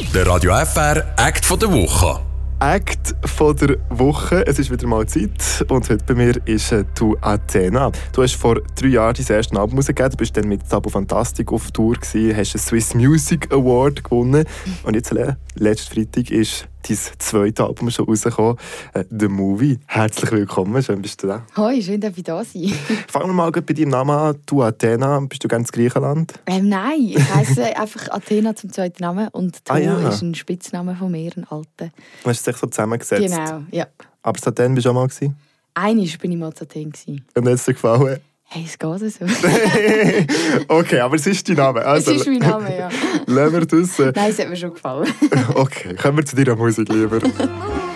Der Radio FR Act von der Woche. Act von der Woche. Es ist wieder mal Zeit und heute bei mir ist äh, du Athena. Du hast vor drei Jahren dein erstes Album rausgegeben. Du bist dann mit Sabo Fantastic auf Tour gewesen, hast einen Swiss Music Award gewonnen und jetzt äh, letzten Freitag ist dein zweites Album schon rausgekommen, äh, «The Movie». Herzlich willkommen, schön bist du da. Hoi, schön, dass ich da sein Fangen wir mal bei deinem Namen an. Du Athena, bist du ganz Griechenland? Ähm, nein, ich heiße einfach Athena zum zweiten Namen und Tu ah, ja. ist ein Spitzname von mir, ein alter. Du hast dich so zusammengesetzt? Genau, ja. Aber Athen bist du auch mal? Gewesen? Einmal war ich mal zu Athen. Und hat es dir gefallen? Hey, es geht so. okay, aber es ist dein Name. Also, es ist mein Name, ja. Lassen wir das. Nein, es hat mir schon gefallen. okay, kommen wir zu deiner Musik lieber.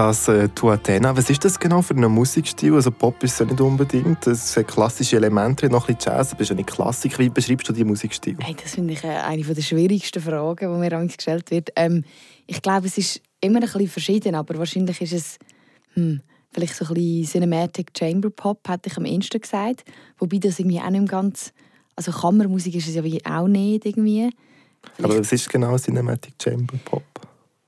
das äh, Tuatena. Was ist das genau für ein Musikstil? Also Pop ist ja nicht unbedingt. Es hat klassische Elemente, noch ein bisschen Jazz. Aber ist ja nicht Klassik. Wie beschreibst du diesen Musikstil? Hey, das finde ich äh, eine der schwierigsten Fragen, die mir manchmal gestellt wird. Ähm, ich glaube, es ist immer ein bisschen verschieden, aber wahrscheinlich ist es hm, vielleicht so ein bisschen Cinematic Chamber Pop, hätte ich am ehesten gesagt. Wobei das irgendwie auch nicht ganz... Also Kammermusik ist es ja auch nicht irgendwie. Vielleicht aber was ist genau Cinematic Chamber Pop?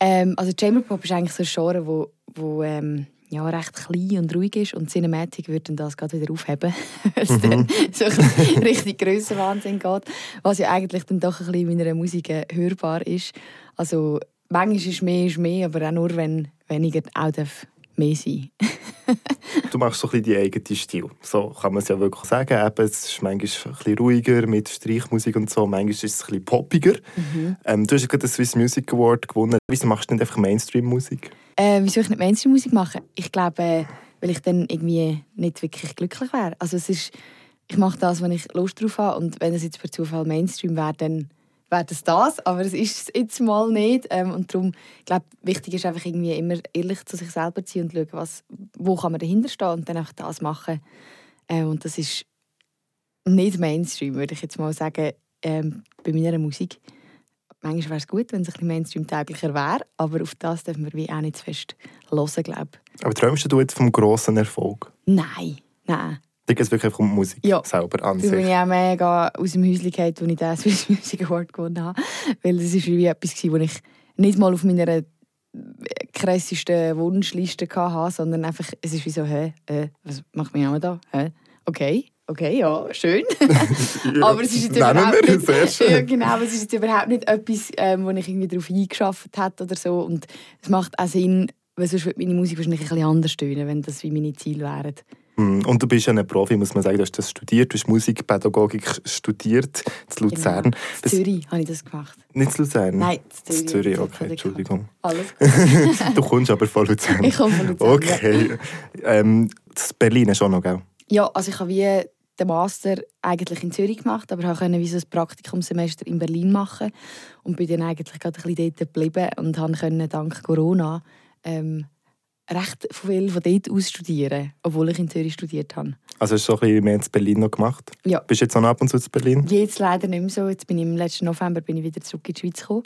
Ähm, also Chamber Pop ist eigentlich so ein Genre, wo, wo ähm, ja, recht klein und ruhig ist und Cinematic würde dann das gerade wieder aufheben, weil es mhm. dann so ein richtig grösser Wahnsinn geht, was ja eigentlich dann doch ein bisschen in meiner Musik äh, hörbar ist. Also manchmal ist mehr ist mehr, aber auch nur, wenn weniger auch darf mehr sein Du machst so ein bisschen die eigene Stil. So kann man es ja wirklich sagen. Eben, es ist manchmal ein bisschen ruhiger mit Streichmusik und so. Manchmal ist es ein bisschen poppiger. Mhm. Ähm, du hast gerade den Swiss Music Award gewonnen. Wieso machst du nicht einfach Mainstream-Musik? Äh, wieso ich nicht Mainstream-Musik mache? Ich glaube, äh, weil ich dann irgendwie nicht wirklich glücklich wäre. Also es ist, ich mache das, wenn ich Lust drauf habe. Und wenn es jetzt per Zufall Mainstream wäre, dann wäre das das, aber es ist es jetzt mal nicht. Ähm, und darum, ich glaube, wichtig ist einfach irgendwie immer ehrlich zu sich selber zu sein und schauen, was, wo kann man dahinter stehen und dann einfach das machen. Ähm, und das ist nicht Mainstream, würde ich jetzt mal sagen, ähm, bei meiner Musik. Manchmal wäre es gut, wenn es ein bisschen Mainstream-täglicher wäre, aber auf das dürfen wir wie auch nicht zu fest hören, glaube Aber träumst du jetzt vom grossen Erfolg? Nein, nein. Da geht es wirklich um die Musik ja. selber an sich. Ich bin auch mega aus dem Häuschen gefallen, als ich den Swiss Music Award gewonnen habe. Weil das war wie etwas, das ich nicht mal auf meiner krassesten Wunschliste hatte, sondern einfach, es ist wie so, hä, äh, was macht mein Name da? Hä? Okay, okay, ja, schön. ja, aber es ist jetzt überhaupt nicht, sehr schön. Ja, genau, es ist jetzt überhaupt nicht etwas, ähm, wo ich irgendwie darauf eingeschafft habe oder so. Und es macht auch Sinn, weil sonst würde meine Musik wahrscheinlich ein bisschen anders tönen, wenn das wie meine Ziele wären. Mm, und du bist ja ein Profi, muss man sagen. Du hast das studiert, du hast Musikpädagogik studiert in Luzern. Genau. In Zürich habe ich das gemacht. Nicht in Luzern? Nein, in Zürich. Zürich, okay, Entschuldigung. Alles gut. du kommst aber von Luzern. Ich komme von Luzern, Okay. Ja. Ähm, das Berlin ist auch noch, gell? Ja, also ich habe wie den Master eigentlich in Zürich gemacht, aber konnte wie so ein Praktikumssemester in Berlin machen und bin dann eigentlich gerade ein bisschen dort geblieben und konnte dank Corona ähm, recht viel von dort aus studieren, obwohl ich in Zürich studiert habe. Also hast du so ein bisschen mehr in Berlin noch gemacht? Ja. Bist du jetzt noch ab und zu in Berlin? Jetzt leider nicht mehr so. Jetzt bin ich im letzten November bin ich wieder zurück in die Schweiz gekommen.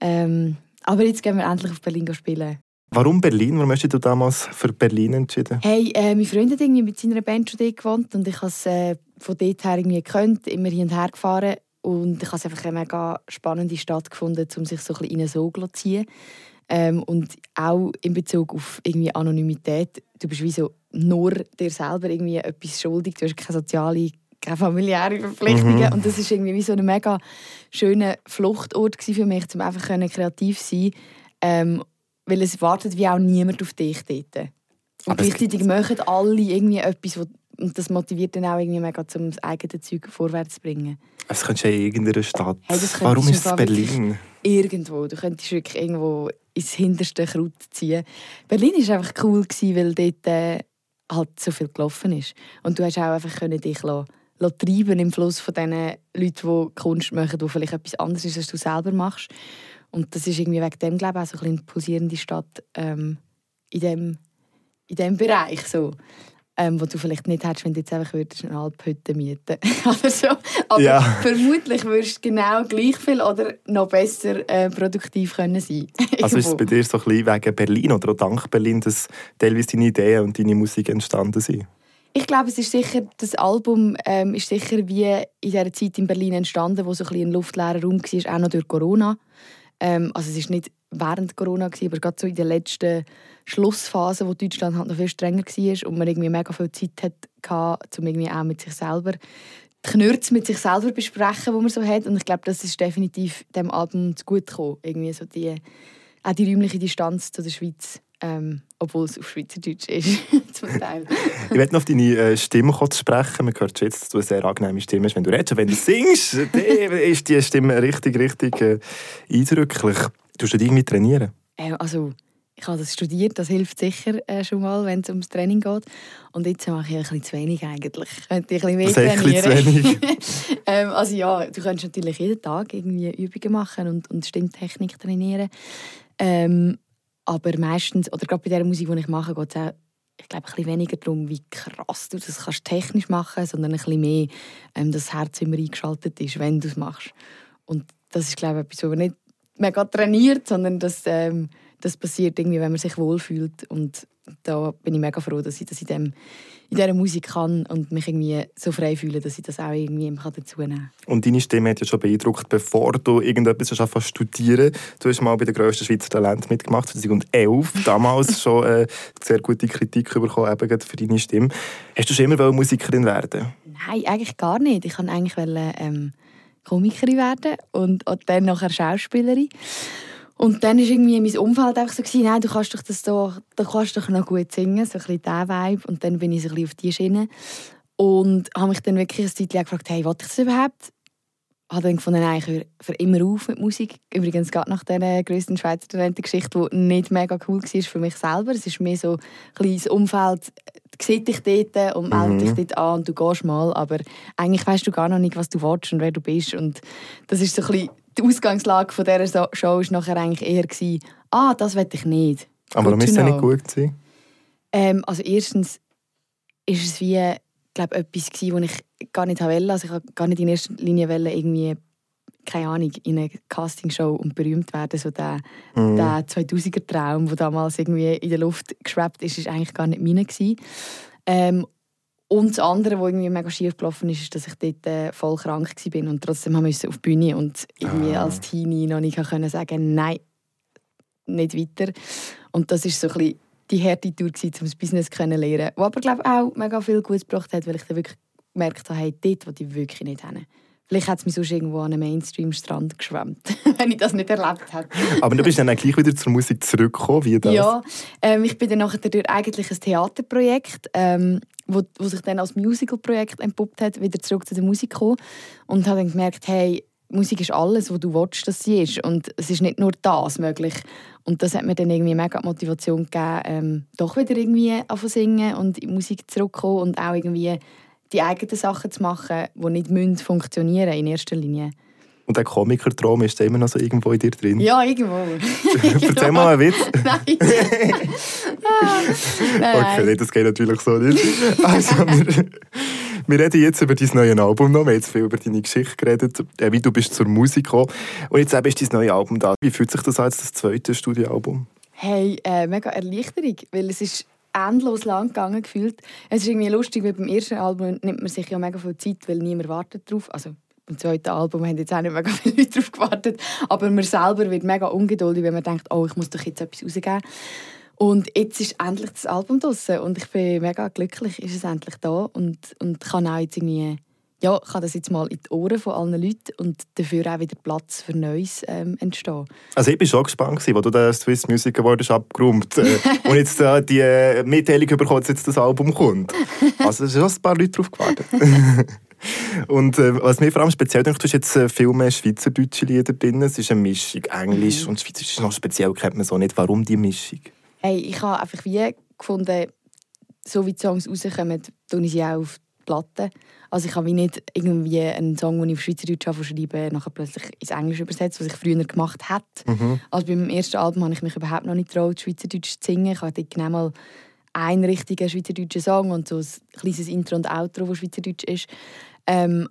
Ähm, aber jetzt gehen wir endlich auf Berlin spielen. Warum Berlin? Warum hast du damals für Berlin entschieden? Hey, äh, mein Freund hat irgendwie mit seiner Band schon dort gewohnt und ich habe es äh, von dort her irgendwie gekannt, immer hin und her gefahren und ich habe es einfach eine mega spannende Stadt gefunden, um sich so ein bisschen in einen Sog zu ziehen. Ähm, und auch in Bezug auf irgendwie Anonymität. Du bist wie so nur dir selber irgendwie etwas schuldig. Du hast keine soziale, keine familiäre Verpflichtungen. Mhm. Und das ist irgendwie wie so ein mega schöner Fluchtort für mich, um einfach kreativ sein. Ähm, weil es wartet wie auch niemand auf dich dort. Und Aber gleichzeitig machen alle irgendwie etwas, wo, und das motiviert dann auch irgendwie mega, um das eigene Zeug vorwärts zu bringen. Es könnte ja in irgendeiner Stadt. Hey, Warum ist es Berlin? Irgendwo. Du könntest wirklich irgendwo ins hinterste Kraut ziehen. Berlin war einfach cool, weil dort äh, halt so viel gelaufen ist. Und du hast auch einfach können dich lassen, lassen treiben im Fluss von diesen Leuten, die Kunst machen, die vielleicht etwas anderes ist, als du selber machst. Und das ist irgendwie wegen dem, glaube ich, auch so eine pulsierende Stadt ähm, in dem in diesem Bereich. So ähm, wo du vielleicht nicht hättest, wenn du jetzt einfach würdest eine Alphütte mieten oder so. Aber ja. vermutlich würdest du genau gleich viel oder noch besser äh, produktiv können sein Also ist es bei dir so ein bisschen wegen Berlin oder auch dank Berlin, dass teilweise deine Ideen und deine Musik entstanden sind? Ich glaube, es ist sicher, das Album ähm, ist sicher wie in dieser Zeit in Berlin entstanden, wo so ein, ein luftleerer Raum war, auch noch durch Corona. Ähm, also es ist nicht während Corona, gewesen, aber gerade so in der letzten Schlussphase, wo Deutschland halt noch viel strenger war und man irgendwie mega viel Zeit hatte, um irgendwie auch mit sich selber die Knürze mit sich selber besprechen, die man so hat. Und ich glaube, das ist definitiv dem Album gut gekommen. Irgendwie so die, auch die räumliche Distanz zu der Schweiz. Ähm, obwohl es auf Schweizerdeutsch ist, zum Teil. ich werde noch auf deine äh, Stimme kurz sprechen. Man hört jetzt, dass du eine sehr angenehme Stimme hast. Wenn du redest, wenn du singst, ist die Stimme richtig, richtig äh, eindrücklich. Du du irgendwie trainieren? Äh, also, ich habe das studiert, das hilft sicher äh, schon mal, wenn es ums Training geht. Und jetzt mache ich ein bisschen zu wenig eigentlich. Ich könnte ein bisschen mehr trainieren. Ein zu wenig? ähm, also ja, du kannst natürlich jeden Tag irgendwie Übungen machen und, und Stimmtechnik trainieren. Ähm, aber meistens, oder gerade bei der Musik, die ich mache, geht es auch ich glaube, ein bisschen weniger darum, wie krass du das kannst technisch machen kannst, sondern ein bisschen mehr, ähm, dass das Herz immer eingeschaltet ist, wenn du es machst. Und das ist, glaube ich, etwas, was man nicht mega trainiert, sondern das, ähm, das passiert irgendwie, wenn man sich wohlfühlt. Und da bin ich mega froh, dass ich das in, dem, in dieser Musik kann und mich irgendwie so frei fühle, dass ich das auch irgendwie dazu nehmen kann. Und deine Stimme hat ja schon beeindruckt, bevor du irgendetwas hast studieren Du hast mal bei der grössten Schweizer Talent mitgemacht, 2011. Damals schon äh, sehr gute Kritik bekommen, eben für deine Stimme. Hast du schon immer Musikerin werden Nein, eigentlich gar nicht. Ich wollte eigentlich ähm, Komikerin werden und, dann nachher Schauspielerin. Und dann war irgendwie mein Umfeld einfach so, nein, du kannst doch das doch, du kannst doch noch gut singen, so ein bisschen dieser Vibe. Und dann bin ich so ein bisschen auf die Schiene. Und habe mich dann wirklich ein Zeit gefragt, hey, was ich das überhaupt? Habe dann gefunden, nein, ich höre für immer auf mit Musik. Übrigens gerade nach dieser grössten Schweizer Talentengeschichte, die nicht mega cool war für mich selber. Es ist mehr so ein kleines Umfeld, sieht dich dort und meldet mhm. dich dort an und du gehst mal, aber eigentlich weißt du gar noch nicht, was du willst und wer du bist. Und das ist so ein bisschen die Ausgangslage von dieser Show war nachher eigentlich eher, gewesen, ah, das will ich nicht. Aber warum ist es nicht gut gewesen? Ähm, also erstens ist es wie, glaube etwas gewesen, was ich gar nicht wollte. Also ich wollte gar nicht in erster Linie irgendwie keine Ahnung, in einer Castingshow und berühmt werden, so der, mm. der 2000er-Traum, der damals irgendwie in der Luft geschwebt ist, ist eigentlich gar nicht meiner Ähm, und das andere, was irgendwie mega schief gelaufen ist, ist, dass ich dort äh, voll krank war und trotzdem musste auf die Bühne und irgendwie ah. als Teenie noch nicht können sagen nein, nicht weiter. Und das ist so ein bisschen die harte Tour, um das Business zu lernen. Was aber, glaube ich, auch mega viel Gutes gebracht hat, weil ich dann wirklich gemerkt habe, hey, dort, wo die wirklich nicht haben. Vielleicht hat es mich sonst irgendwo an einem Mainstream-Strand geschwemmt, wenn ich das nicht erlebt hätte. Aber du bist dann gleich wieder zur Musik zurückgekommen, wie das? Ja, ähm, ich bin dann nachher durch eigentlich ein Theaterprojekt, ähm, wo, wo sich dann als Musical-Projekt entpuppt hat, wieder zurück zu der Musik gekommen und habe dann gemerkt, hey, Musik ist alles, was du willst, dass sie ist. Und es ist nicht nur das möglich. Und das hat mir dann irgendwie mega Motivation gegeben, ähm, doch wieder irgendwie anfangen singen und in Musik zurückzukommen und auch irgendwie die eigenen Sachen zu machen, die nicht müssen funktionieren in erster Linie. Und der Komikertraum ist immer noch so irgendwo in dir drin? Ja, irgendwo. Erzähl mal einen Witz. Nein. okay, das geht natürlich so nicht. Also, wir, wir reden jetzt über dein neues Album noch. Wir haben jetzt viel über deine Geschichte geredet, äh, wie du bist zur Musik gekommen. Und jetzt ist dein neues Album da. Wie fühlt sich das an, das zweite Studioalbum? Hey, äh, mega Erleichterung, weil es ist endlos lang gegangen gefühlt. Es ist irgendwie lustig, weil beim ersten Album nimmt man sich ja mega viel Zeit, weil niemand wartet drauf. Also beim zweiten Album haben jetzt auch nicht mega viele Leute darauf gewartet. Aber man selber wird mega ungeduldig, wenn man denkt, oh, ich muss doch jetzt etwas rausgeben. Und jetzt ist endlich das Album draußen und ich bin mega glücklich, ist es endlich da und, und kann auch jetzt irgendwie ja, kann das jetzt mal in die Ohren von allen Leuten und dafür auch wieder Platz für Neues ähm, entstehen. Also ich war schon gespannt, als du den Swiss Music Award abgeräumt äh, und jetzt äh, die äh, Mitteilung bekommen, dass jetzt das Album kommt. Also es sind schon ein paar Leute darauf gewartet. und äh, was mir vor allem speziell denkt, du hast jetzt äh, viel mehr schweizerdeutsche Lieder drin. Es ist eine Mischung, Englisch mhm. und Schweizerisch. Noch speziell kennt man so nicht. Warum die Mischung? Hey, ich habe einfach wie gefunden, so wie die Songs rauskommen, tue ich sie auch auf die Platte. Also ich habe wie nicht irgendwie einen Song, den ich auf Schweizerdeutsch schreibe, nachher plötzlich ins Englische übersetzt, was ich früher gemacht hätte. Mhm. Also beim ersten Album habe ich mich überhaupt noch nicht getraut, Schweizerdeutsch zu singen. Ich hatte genau mal einen richtigen schweizerdeutschen Song und so ein kleines Intro und Outro, das Schweizerdeutsch ist. Ähm,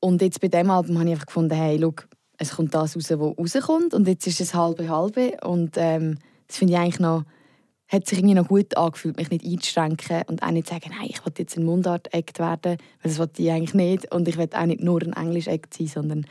und jetzt bei diesem Album habe ich einfach gefunden, hey, look, es kommt das raus, was rauskommt und jetzt ist es halbe halbe und ähm, das finde ich eigentlich noch hat sich irgendwie noch gut angefühlt, mich nicht einzuschränken und auch nicht zu sagen, nein, ich will jetzt ein Mundart-Act werden, weil das wollte ich eigentlich nicht und ich will auch nicht nur ein Englisch-Act sein, sondern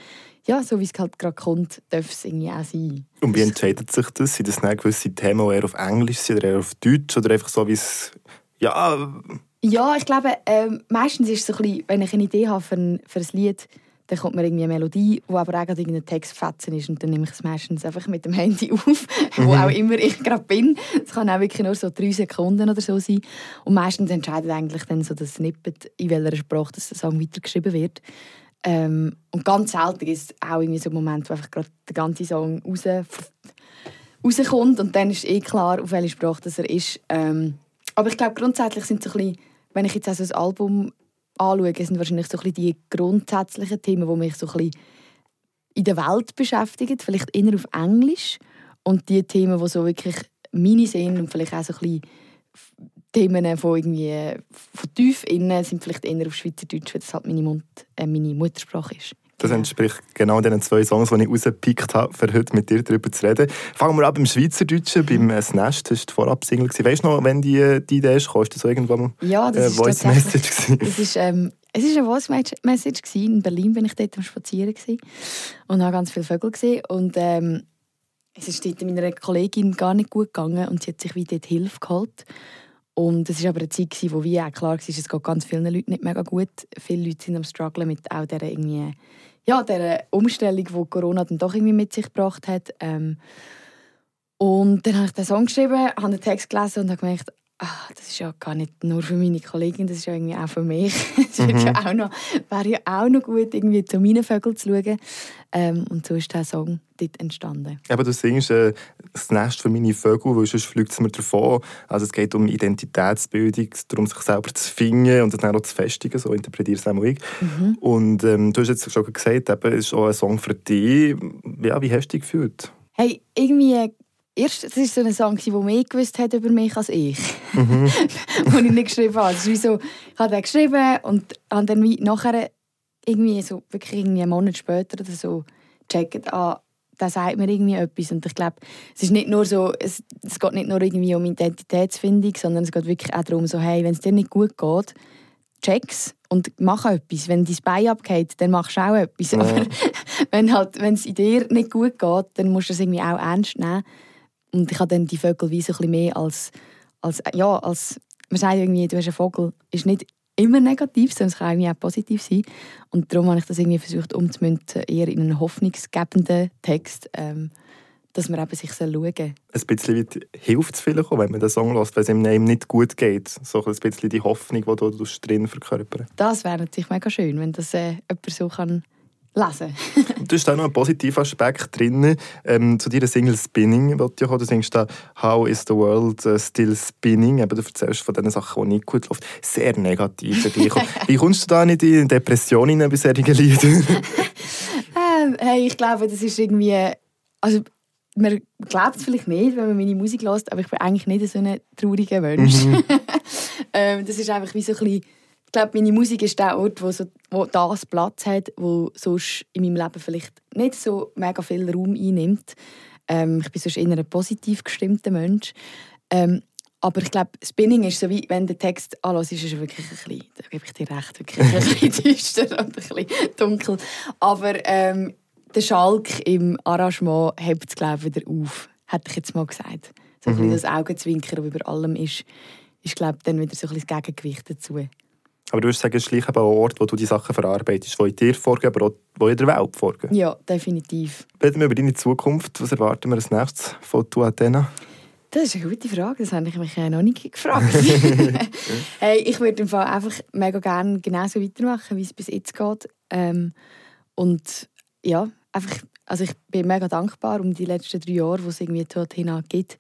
ja, so wie es halt gerade kommt, darf es irgendwie auch sein. Und wie entscheidet sich das? Sind das nicht gewisse Themen, die eher auf Englisch sind oder eher auf Deutsch oder einfach so, wie es, ja... Ja, ich glaube, äh, meistens ist es so ein bisschen, wenn ich eine Idee habe für ein, für ein Lied, dann kommt mir irgendwie eine Melodie, wo aber auch irgendein Textfetzen ist und dann nehme ich es meistens einfach mit dem Handy auf, mhm. wo auch immer ich gerade bin. Es kann auch wirklich nur so drei Sekunden oder so sein. Und meistens entscheidet eigentlich dann so das Snippet, in welcher Sprache das der Song weitergeschrieben wird. Ähm, und ganz selten ist es auch irgendwie so ein Moment, wo einfach gerade der ganze Song raus, rauskommt und dann ist eh klar, auf welche Sprache das er ist. Ähm, aber ich glaube, grundsätzlich sind so ein bisschen, wenn ich jetzt auch so ein Album anschaue, sind wahrscheinlich so ein die grundsätzlichen Themen, die mich so ein in der Welt beschäftigen, vielleicht eher auf Englisch. Und die Themen, die so wirklich meine sind und vielleicht auch so ein bisschen Themen von, irgendwie, von tief innen, sind vielleicht eher auf Schweizerdeutsch, weil das halt meine, Mund, äh, meine Muttersprache ist. Das entspricht genau den zwei Songs, die ich rausgepickt habe, für heute mit dir darüber zu reden. Fangen wir an beim Schweizerdeutschen, beim äh, Nest. Das war vorab Single. Weißt du noch, wenn die, die Idee ist, ist das so irgendwann ja, das äh, Voice Message? Das ist, ähm, es war eine Voice Message. In Berlin bin ich dort am Spazieren und habe ganz viele Vögel gesehen. Und ähm, es ist dort meiner Kollegin gar nicht gut gegangen und sie hat sich wieder dort Hilfe geholt. Und es war aber eine Zeit, wo wie auch klar war, es geht ganz vielen Leuten nicht mega gut. Viele Leute sind am strugglen mit auch dieser, irgendwie, ja, dieser Umstellung, die Corona dann doch irgendwie mit sich gebracht hat. Ähm, und dann habe ich den Song geschrieben, habe den Text gelesen und habe gemerkt, ach, das ist ja gar nicht nur für meine Kollegin, das ist ja irgendwie auch für mich. Es mhm. ja auch noch, wäre ja auch noch gut, irgendwie zu meinen Vögeln zu schauen. Ähm, und so ist der Song dort entstanden. Aber du singst äh, das Nest für meine Vögel, weil sonst fliegt es mir davon. Also es geht um Identitätsbildung, darum sich selber zu finden und dann auch zu festigen, so interpretiere es auch ich. Mhm. Und ähm, du hast jetzt schon gesagt, es ist auch ein Song für dich. Ja, wie hast du dich gefühlt? Hey, irgendwie erst, das war so ein Song, der mehr gewusst hat über mich als ich. Mhm. den ich nicht geschrieben habe. Das ist wie so, ich habe den geschrieben und habe dann wie nachher irgendwie so wirklich irgendwie einen Monat später oder so gecheckt, ah, der sagt mir irgendwie etwas. Und ich glaube, es ist nicht nur so, es, es geht nicht nur irgendwie um Identitätsfindung, sondern es geht wirklich auch darum, so, hey, wenn es dir nicht gut geht, check's und mach etwas. Wenn dein Bein abgeht, dann machst du auch etwas. Ja. Aber wenn halt, wenn es dir nicht gut geht, dann musst du es irgendwie auch ernst nehmen. Und ich habe dann die Vögel wie so ein bisschen mehr als, als, ja, als, man sagt irgendwie, du hast einen Vogel, ist nicht immer negativ, sondern es kann irgendwie auch positiv sein. Und darum habe ich das irgendwie versucht umzumünzen, eher in einen hoffnungsgebenden Text, ähm, dass man eben sich schauen soll. Ein bisschen hilft es vielleicht auch, wenn man den Song hört, wenn es ihm nicht gut geht. So ein bisschen die Hoffnung, die du drin verkörpern Das wäre natürlich mega schön, wenn das äh, jemand so kann lesen. du hast auch noch einen positiven Aspekt drin. Ähm, zu deiner Single Spinning, wo du, du singst da «How is the world uh, still spinning?» Eben, Du erzählst von den Sachen, die nicht gut laufen. Sehr negativ. Wie kommst du da nicht in Depressionen bei solchen Liedern? ähm, hey, ich glaube, das ist irgendwie... Also, man glaubt es vielleicht nicht, wenn man meine Musik hört, aber ich bin eigentlich nicht so ein trauriger Mensch. Mhm. ähm, das ist einfach wie so ein bisschen ich glaube, meine Musik ist der Ort, wo, so, wo das Platz hat, wo sonst in meinem Leben vielleicht nicht so mega viel Raum einnimmt. Ähm, ich bin sonst eher ein positiv gestimmter Mensch. Ähm, aber ich glaube, Spinning ist so wie, wenn der Text anlässt, ist es wirklich ein bisschen, da gebe ich dir recht, wirklich ein bisschen düster und ein bisschen dunkel. Aber ähm, der Schalk im Arrangement hebt es, glaube ich, wieder auf, hätte ich jetzt mal gesagt. So ein mhm. bisschen das Augenzwinkern, das über allem ist, ist, glaube ich, dann wieder so ein bisschen das Gegengewicht dazu. Aber du würdest sagen, es ist gleich ein Ort, wo du die Sachen verarbeitest, die in dir vorgehen, aber auch in der Welt vorgehen. Ja, definitiv. Reden wir über deine Zukunft. Was erwarten wir als nächstes von Tu Athena? Das ist eine gute Frage, das habe ich mich noch nie gefragt. hey, ich würde im Fall einfach mega gerne genauso weitermachen, wie es bis jetzt geht. Ähm, und ja, einfach, also ich bin mega dankbar um die letzten drei Jahre, wo es irgendwie Athena gibt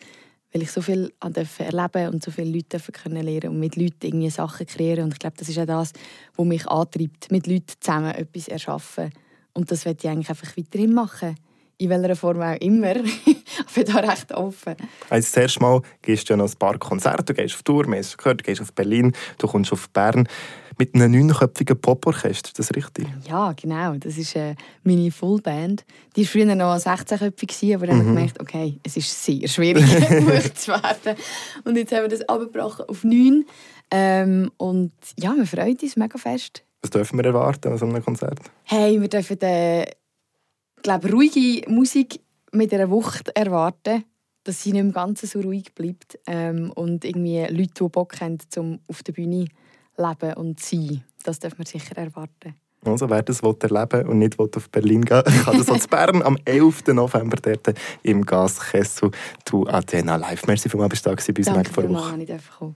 weil ich so viel erleben und so viele Leute können lernen und mit Leuten irgendwie Sachen kreieren. Und ich glaube, das ist auch das, was mich antreibt, mit Leuten zusammen etwas erschaffen. Und das werde ich eigentlich einfach weiterhin machen. In welcher Form auch immer. ich bin da recht offen. Also das erste Mal gehst du ja noch ein paar Konzerte, du gehst auf Tour, wir gehört, du gehst auf Berlin, du kommst auf Bern mit einem neunköpfigen Poporchester, ist das richtig? Ja, genau. Das ist äh, meine Fullband. Die war früher noch 16-köpfig, aber dann mhm. haben wir gemerkt, okay, es ist sehr schwierig, gebucht zu werden. Und jetzt haben wir das abgebrochen auf neun. Ähm, und ja, wir freuen uns mega fest. Was dürfen wir erwarten an so einem Konzert? Hey, wir dürfen äh, glaube, ruhige Musik mit einer Wucht erwarten, dass sie nicht im Ganzen so ruhig bleibt. Ähm, und irgendwie Leute, die Bock haben, um auf der Bühne leben und sein. Das dürfen wir sicher erwarten. Also wer das erleben und nicht auf Berlin gehen kann das als Bern am 11. November dort im Gaskessel zu Athena live. Merci vielmals, dass du da bei uns Danke vor der Woche.